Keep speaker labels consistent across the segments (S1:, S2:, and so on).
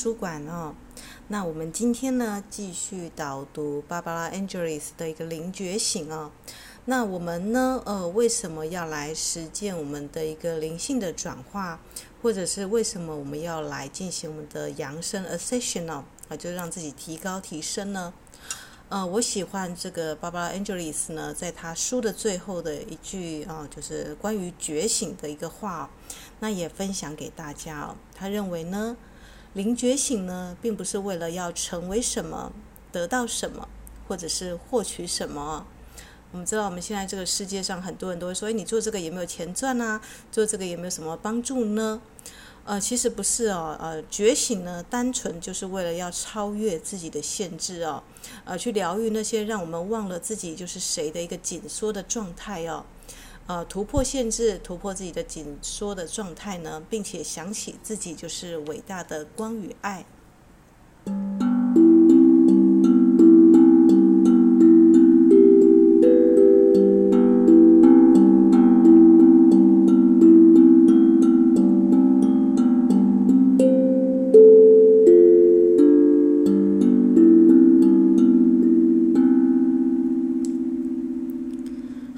S1: 书馆哦。那我们今天呢，继续导读芭芭拉· Angeles 的一个灵觉醒哦。那我们呢，呃，为什么要来实践我们的一个灵性的转化，或者是为什么我们要来进行我们的扬升 Ascension 呢啊，就让自己提高提升呢？呃，我喜欢这个芭芭拉· Angeles 呢，在他书的最后的一句啊，就是关于觉醒的一个话，那也分享给大家哦。他认为呢，灵觉醒呢，并不是为了要成为什么、得到什么，或者是获取什么。我们知道，我们现在这个世界上很多人都会说：“哎，你做这个有没有钱赚啊？做这个有没有什么帮助呢？”呃，其实不是哦。呃，觉醒呢，单纯就是为了要超越自己的限制哦，呃，去疗愈那些让我们忘了自己就是谁的一个紧缩的状态哦。呃，突破限制，突破自己的紧缩的状态呢，并且想起自己就是伟大的光与爱。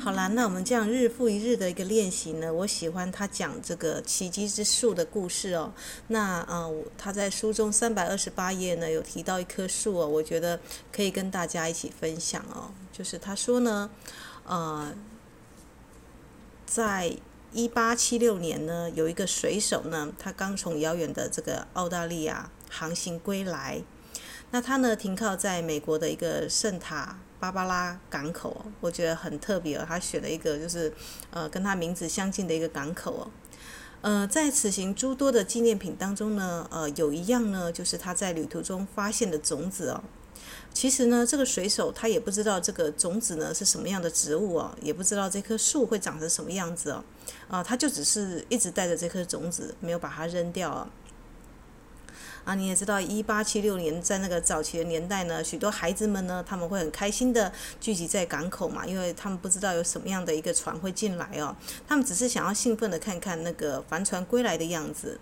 S1: 好啦那我们这样日复一日的一个练习呢，我喜欢他讲这个奇迹之树的故事哦。那呃，他在书中三百二十八页呢，有提到一棵树哦，我觉得可以跟大家一起分享哦。就是他说呢，呃，在一八七六年呢，有一个水手呢，他刚从遥远的这个澳大利亚航行归来，那他呢停靠在美国的一个圣塔。芭芭拉港口，我觉得很特别哦。他选了一个就是，呃，跟他名字相近的一个港口哦。呃，在此行诸多的纪念品当中呢，呃，有一样呢，就是他在旅途中发现的种子哦。其实呢，这个水手他也不知道这个种子呢是什么样的植物哦，也不知道这棵树会长成什么样子哦。啊，他就只是一直带着这颗种子，没有把它扔掉啊。啊，你也知道，一八七六年在那个早期的年代呢，许多孩子们呢，他们会很开心的聚集在港口嘛，因为他们不知道有什么样的一个船会进来哦，他们只是想要兴奋的看看那个帆船归来的样子。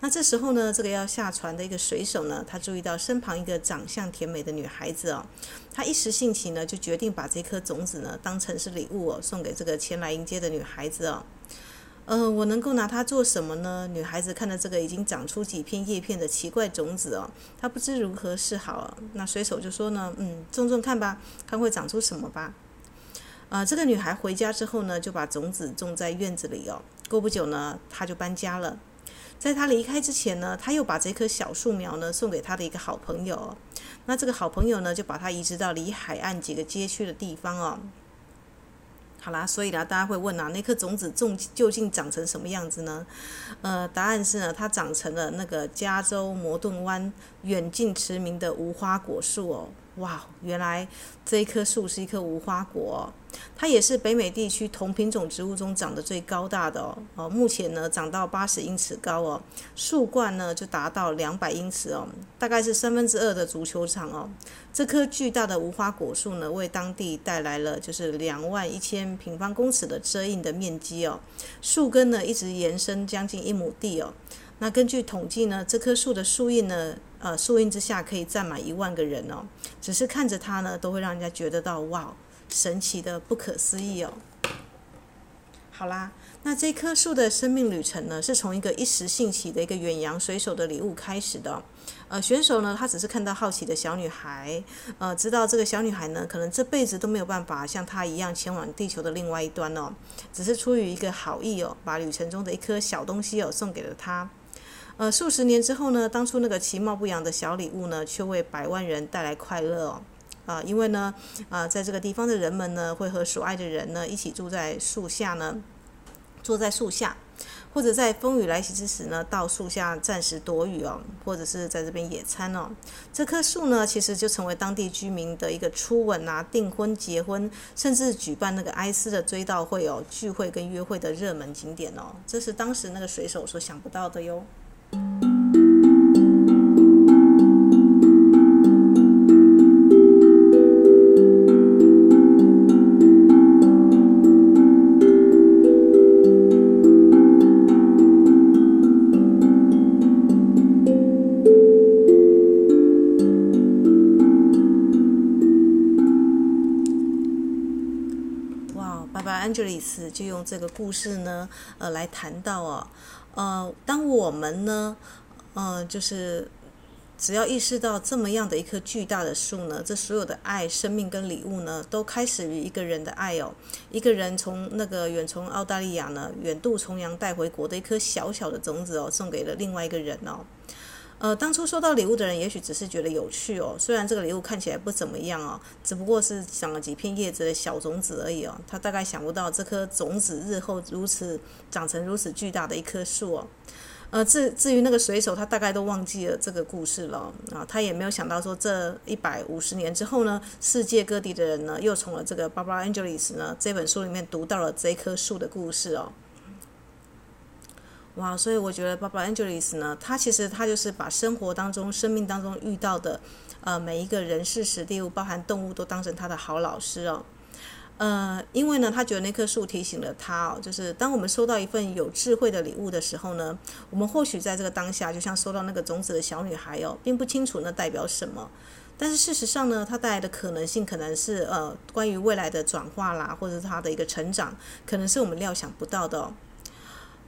S1: 那这时候呢，这个要下船的一个水手呢，他注意到身旁一个长相甜美的女孩子哦，他一时兴起呢，就决定把这颗种子呢当成是礼物哦，送给这个前来迎接的女孩子哦。呃，我能够拿它做什么呢？女孩子看到这个已经长出几片叶片的奇怪种子哦，她不知如何是好。那水手就说呢，嗯，种种看吧，看会长出什么吧。呃，这个女孩回家之后呢，就把种子种在院子里哦。过不久呢，她就搬家了。在她离开之前呢，她又把这棵小树苗呢送给她的一个好朋友。那这个好朋友呢，就把它移植到离海岸几个街区的地方哦。好啦，所以啦，大家会问啊，那颗种子种究竟长成什么样子呢？呃，答案是呢，它长成了那个加州摩顿湾远近驰名的无花果树哦。哇，原来这一棵树是一棵无花果，它也是北美地区同品种植物中长得最高大的哦。哦，目前呢长到八十英尺高哦，树冠呢就达到两百英尺哦，大概是三分之二的足球场哦。这棵巨大的无花果树呢，为当地带来了就是两万一千平方公尺的遮荫的面积哦，树根呢一直延伸将近一亩地哦。那根据统计呢，这棵树的树荫呢，呃，树荫之下可以站满一万个人哦。只是看着它呢，都会让人家觉得到哇，神奇的不可思议哦。好啦，那这棵树的生命旅程呢，是从一个一时兴起的一个远洋水手的礼物开始的。呃，选手呢，他只是看到好奇的小女孩，呃，知道这个小女孩呢，可能这辈子都没有办法像她一样前往地球的另外一端哦。只是出于一个好意哦，把旅程中的一颗小东西哦送给了她。呃，数十年之后呢，当初那个其貌不扬的小礼物呢，却为百万人带来快乐哦。啊、因为呢，啊、在这个地方的人们呢，会和所爱的人呢，一起住在树下呢，坐在树下，或者在风雨来袭之时呢，到树下暂时躲雨哦，或者是在这边野餐哦。这棵树呢，其实就成为当地居民的一个初吻啊、订婚、结婚，甚至举办那个哀思的追悼会哦、聚会跟约会的热门景点哦。这是当时那个水手所想不到的哟。Angeles 就用这个故事呢，呃，来谈到哦，呃，当我们呢，呃，就是。只要意识到这么样的一棵巨大的树呢，这所有的爱、生命跟礼物呢，都开始于一个人的爱哦。一个人从那个远从澳大利亚呢，远渡重洋带回国的一颗小小的种子哦，送给了另外一个人哦。呃，当初收到礼物的人，也许只是觉得有趣哦。虽然这个礼物看起来不怎么样哦，只不过是长了几片叶子的小种子而已哦。他大概想不到这颗种子日后如此长成如此巨大的一棵树哦。呃，至至于那个水手，他大概都忘记了这个故事了啊，他也没有想到说，这一百五十年之后呢，世界各地的人呢，又从了这个 Barbara Angeles 呢这本书里面读到了这棵树的故事哦。哇，所以我觉得 Barbara Angeles 呢，他其实他就是把生活当中、生命当中遇到的呃每一个人事时地物，包含动物，都当成他的好老师哦。呃，因为呢，他觉得那棵树提醒了他哦，就是当我们收到一份有智慧的礼物的时候呢，我们或许在这个当下，就像收到那个种子的小女孩哦，并不清楚那代表什么，但是事实上呢，它带来的可能性可能是呃，关于未来的转化啦，或者是它的一个成长，可能是我们料想不到的哦。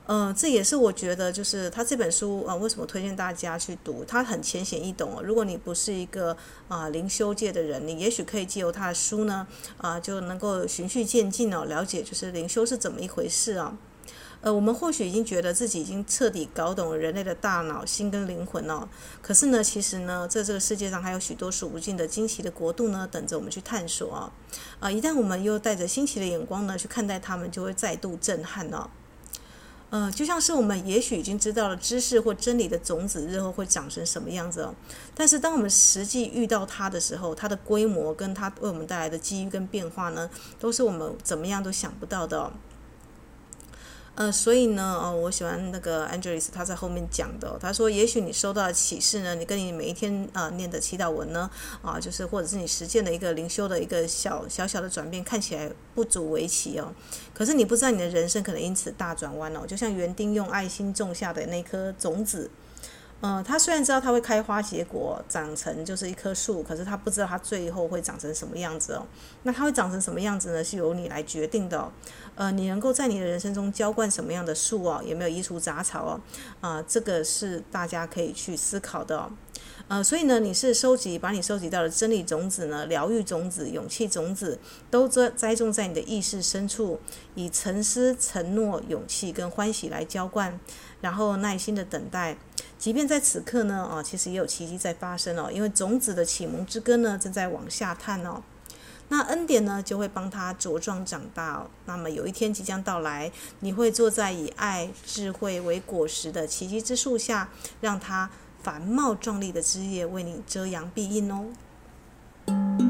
S1: 嗯、这也是我觉得，就是他这本书啊、为什么推荐大家去读？他很浅显易懂哦。如果你不是一个啊、灵修界的人，你也许可以借由他的书呢，啊、就能够循序渐进哦，了解就是灵修是怎么一回事啊、呃，我们或许已经觉得自己已经彻底搞懂人类的大脑、心跟灵魂哦，可是呢，其实呢，在这个世界上还有许多数不尽的惊奇的国度呢，等着我们去探索啊、啊、一旦我们又带着新奇的眼光呢去看待他们，就会再度震撼哦。嗯，就像是我们也许已经知道了知识或真理的种子日后会长成什么样子哦，但是当我们实际遇到它的时候，它的规模跟它为我们带来的机遇跟变化呢，都是我们怎么样都想不到的。呃，所以呢，哦，我喜欢那个 Angela，他在后面讲的，他说，也许你收到的启示呢，你跟你每一天啊、呃、念的祈祷文呢，啊，就是或者是你实践的一个灵修的一个小小小的转变，看起来不足为奇哦。可是你不知道你的人生可能因此大转弯哦，就像园丁用爱心种下的那颗种子。呃，他虽然知道它会开花结果，长成就是一棵树，可是他不知道它最后会长成什么样子哦。那它会长成什么样子呢？是由你来决定的哦。呃，你能够在你的人生中浇灌什么样的树哦？有没有移除杂草哦？啊，这个是大家可以去思考的哦。呃，所以呢，你是收集，把你收集到的真理种子呢，疗愈种子、勇气种子，都栽栽种在你的意识深处，以沉思、承诺、勇气跟欢喜来浇灌，然后耐心的等待。即便在此刻呢，啊，其实也有奇迹在发生哦，因为种子的启蒙之根呢，正在往下探哦。那恩典呢，就会帮他茁壮长大哦。那么有一天即将到来，你会坐在以爱、智慧为果实的奇迹之树下，让它繁茂壮丽的枝叶为你遮阳蔽荫哦。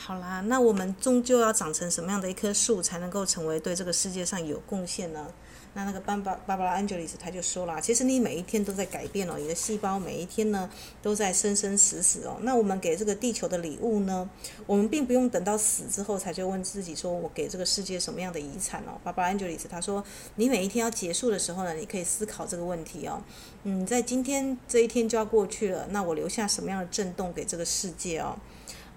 S1: 好啦，那我们终究要长成什么样的一棵树，才能够成为对这个世界上有贡献呢？那那个巴巴巴巴拉安吉丽斯他就说了，其实你每一天都在改变哦，你的细胞每一天呢都在生生死死哦。那我们给这个地球的礼物呢，我们并不用等到死之后才去问自己说，我给这个世界什么样的遗产哦？巴巴拉安吉丽斯他说，你每一天要结束的时候呢，你可以思考这个问题哦。嗯，在今天这一天就要过去了，那我留下什么样的震动给这个世界哦？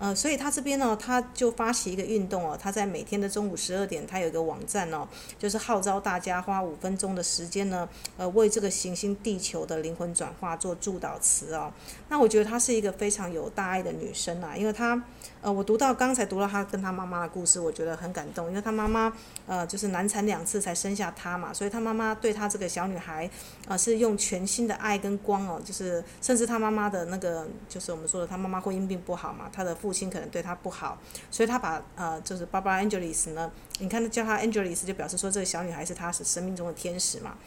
S1: 呃，所以他这边呢，他就发起一个运动哦，他在每天的中午十二点，他有一个网站哦，就是号召大家花五分钟的时间呢，呃，为这个行星地球的灵魂转化做祝祷词哦。那我觉得她是一个非常有大爱的女生啊，因为她。呃，我读到刚才读到她跟她妈妈的故事，我觉得很感动，因为她妈妈呃就是难产两次才生下她嘛，所以她妈妈对她这个小女孩呃是用全新的爱跟光哦，就是甚至她妈妈的那个就是我们说的她妈妈婚姻并不好嘛，她的父亲可能对他不好，所以他把呃就是 Barbara Angeles 呢，你看他叫他 Angeles 就表示说这个小女孩是他是生命中的天使嘛，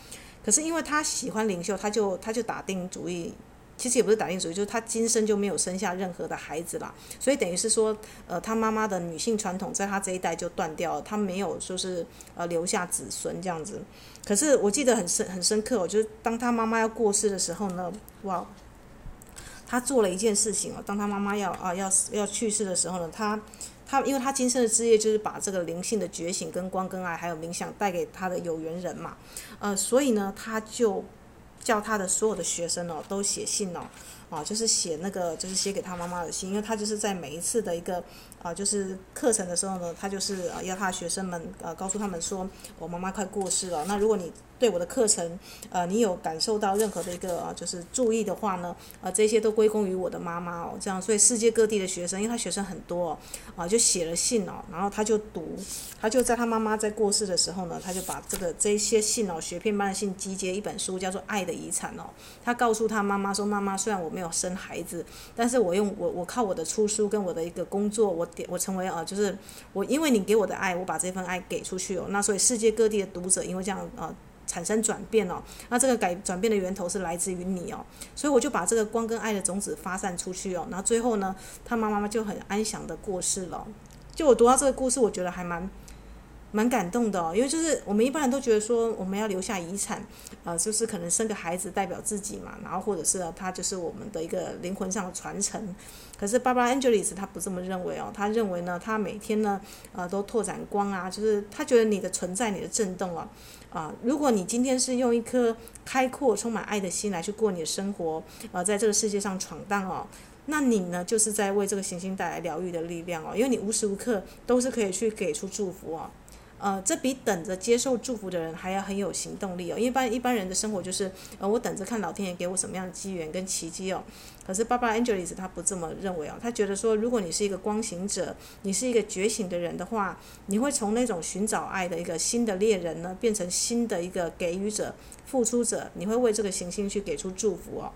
S1: 可是因为他喜欢灵修，他就他就打定主意。其实也不是打定主意，就是他今生就没有生下任何的孩子啦，所以等于是说，呃，他妈妈的女性传统在他这一代就断掉了，他没有说是呃留下子孙这样子。可是我记得很深很深刻哦，就是当他妈妈要过世的时候呢，哇，他做了一件事情哦，当他妈妈要啊要要去世的时候呢，他他因为他今生的职业就是把这个灵性的觉醒跟光跟爱还有冥想带给他的有缘人嘛，呃，所以呢，他就叫他的所有的学生哦都写信哦。啊，就是写那个，就是写给他妈妈的信，因为他就是在每一次的一个啊，就是课程的时候呢，他就是啊，要他学生们、啊，告诉他们说，我妈妈快过世了。那如果你对我的课程，呃，你有感受到任何的一个啊，就是注意的话呢，呃，这些都归功于我的妈妈哦。这样，所以世界各地的学生，因为他学生很多哦，啊，就写了信哦，然后他就读，他就在他妈妈在过世的时候呢，他就把这个这些信哦，学片般的信集结一本书，叫做《爱的遗产》哦。他告诉他妈妈说，妈妈，虽然我没有生孩子，但是我用我我靠我的出书跟我的一个工作，我点我成为啊，就是我因为你给我的爱，我把这份爱给出去哦。那所以世界各地的读者，因为这样啊。产生转变哦，那这个改转变的源头是来自于你哦，所以我就把这个光跟爱的种子发散出去哦，然后最后呢，他妈妈就很安详的过世了。就我读到这个故事，我觉得还蛮蛮感动的哦，因为就是我们一般人都觉得说我们要留下遗产，呃，就是可能生个孩子代表自己嘛，然后或者是他就是我们的一个灵魂上的传承。可是 Barbara Angeles 他不这么认为哦，他认为呢，他每天呢，呃，都拓展光啊，就是他觉得你的存在，你的震动啊。啊，如果你今天是用一颗开阔、充满爱的心来去过你的生活，呃，在这个世界上闯荡哦，那你呢，就是在为这个行星带来疗愈的力量哦，因为你无时无刻都是可以去给出祝福哦。呃，这比等着接受祝福的人还要很有行动力哦。一般一般人的生活就是，呃，我等着看老天爷给我什么样的机缘跟奇迹哦。可是爸爸 Angelis 他不这么认为哦，他觉得说，如果你是一个光行者，你是一个觉醒的人的话，你会从那种寻找爱的一个新的猎人呢，变成新的一个给予者、付出者，你会为这个行星去给出祝福哦。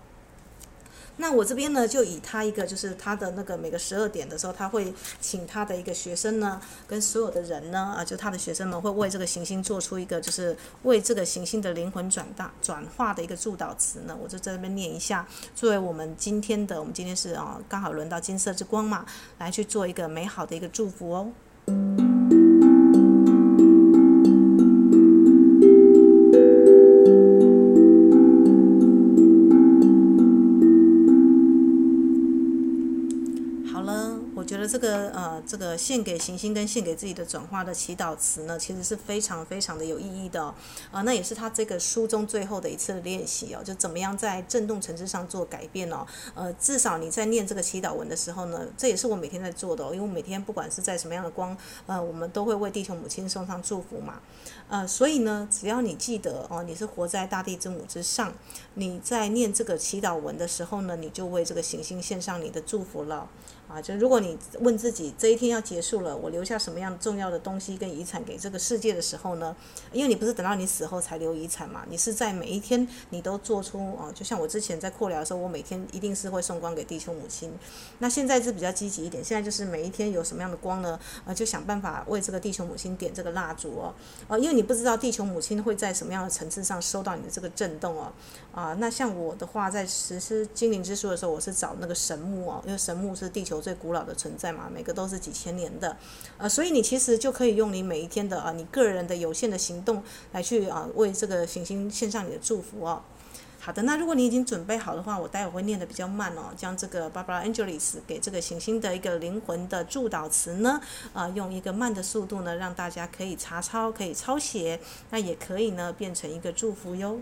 S1: 那我这边呢，就以他一个，就是他的那个每个十二点的时候，他会请他的一个学生呢，跟所有的人呢，啊，就他的学生们会为这个行星做出一个，就是为这个行星的灵魂转大转化的一个祝祷词呢，我就在这边念一下，作为我们今天的，我们今天是啊，刚好轮到金色之光嘛，来去做一个美好的一个祝福哦。这个这个献给行星跟献给自己的转化的祈祷词呢，其实是非常非常的有意义的哦。啊、呃，那也是他这个书中最后的一次练习哦，就怎么样在振动层次上做改变哦。呃，至少你在念这个祈祷文的时候呢，这也是我每天在做的哦。因为每天不管是在什么样的光，呃，我们都会为地球母亲送上祝福嘛。呃，所以呢，只要你记得哦，你是活在大地之母之上，你在念这个祈祷文的时候呢，你就为这个行星献上你的祝福了。啊，就如果你问自己这一天要结束了，我留下什么样重要的东西跟遗产给这个世界的时候呢？因为你不是等到你死后才留遗产嘛，你是在每一天你都做出啊，就像我之前在扩疗的时候，我每天一定是会送光给地球母亲。那现在是比较积极一点，现在就是每一天有什么样的光呢？啊，就想办法为这个地球母亲点这个蜡烛哦。啊，因为你不知道地球母亲会在什么样的层次上收到你的这个震动哦。啊，那像我的话，在实施精灵之书的时候，我是找那个神木哦，因为神木是地球。最古老的存在嘛，每个都是几千年的，呃，所以你其实就可以用你每一天的啊，你个人的有限的行动来去啊，为这个行星献上你的祝福哦。好的，那如果你已经准备好的话，我待会会念得比较慢哦，将这个 Barbara Angelis 给这个行星的一个灵魂的祝祷词呢，啊，用一个慢的速度呢，让大家可以查抄，可以抄写，那也可以呢，变成一个祝福哟。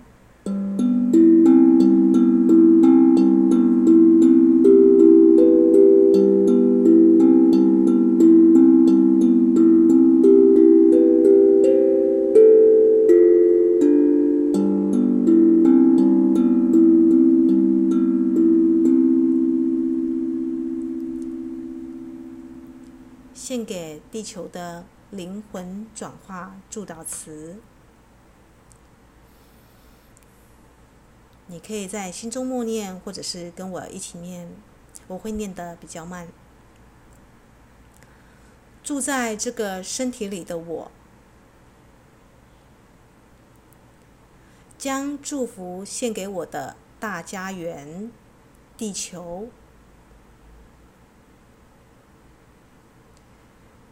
S1: 球的灵魂转化祝祷词，你可以在心中默念，或者是跟我一起念，我会念得比较慢。住在这个身体里的我，将祝福献给我的大家园——地球。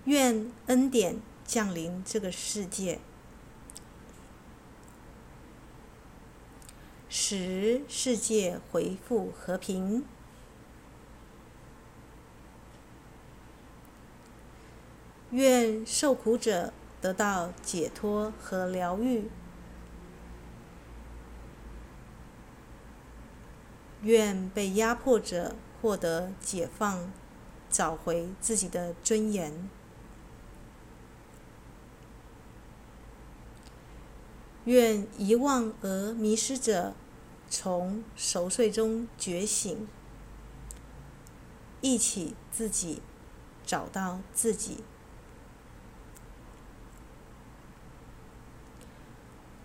S1: 愿恩典降临这个世界。使世界恢复和平。愿受苦者得到解脱和疗愈。愿被压迫者获得解放找回自己的尊严。愿遗忘而迷失者从熟睡中觉醒，一起自己，找到自己。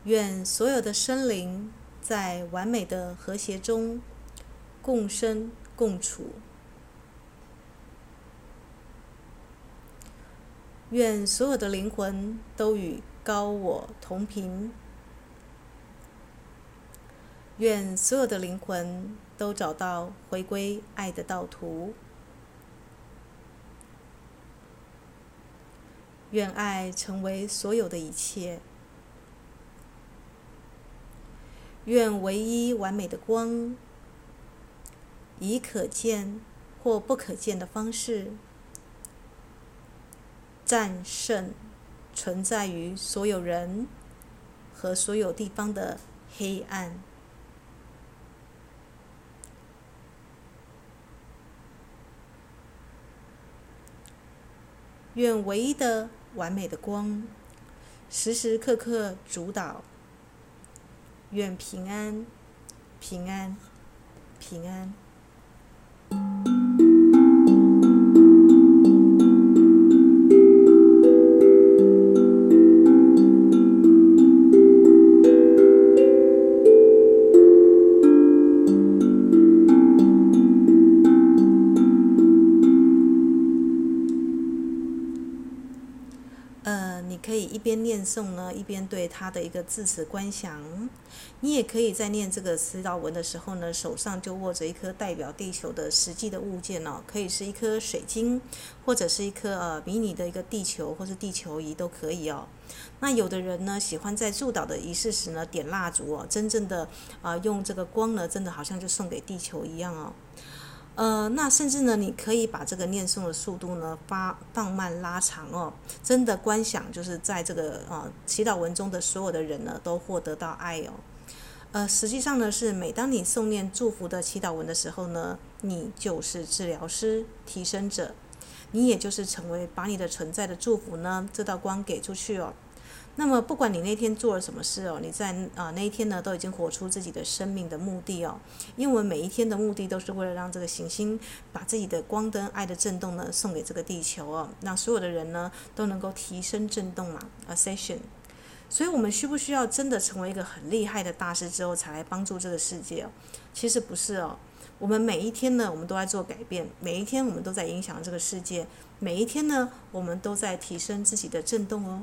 S1: 愿所有的生灵在完美的和谐中。共生共处，愿所有的灵魂都与高我同频，愿所有的灵魂都找到回归爱的道途，愿爱成为所有的一切，愿唯一完美的光。以可见或不可见的方式，战胜存在于所有人和所有地方的黑暗。愿唯一的完美的光，时时刻刻主导。愿平安，平安，平安。可以一边念诵呢，一边对他的一个字词观想。你也可以在念这个祈祷文的时候呢，手上就握着一颗代表地球的实际的物件哦，可以是一颗水晶，或者是一颗呃迷你的一个地球，或是地球仪都可以哦。那有的人呢，喜欢在祝祷的仪式时呢，点蜡烛哦，真正的啊、用这个光呢，真的好像就送给地球一样哦。呃，那甚至呢，你可以把这个念诵的速度呢发放慢拉长哦。真的观想，就是在这个呃祈祷文中的所有的人呢，都获得到爱哦。呃，实际上呢，是每当你诵念祝福的祈祷文的时候呢，你就是治疗师、提升者，你也就是成为把你的存在的祝福呢，这道光给出去哦。那么，不管你那天做了什么事哦，你在啊那一天呢，都已经活出自己的生命的目的哦。因为我们每一天的目的都是为了让这个行星把自己的光灯、爱的震动呢送给这个地球哦，让所有的人呢都能够提升震动嘛，Ascension。所以，我们需不需要真的成为一个很厉害的大师之后才来帮助这个世界哦？其实不是哦。我们每一天呢，我们都在做改变，每一天我们都在影响这个世界，每一天呢，我们都在提升自己的震动哦。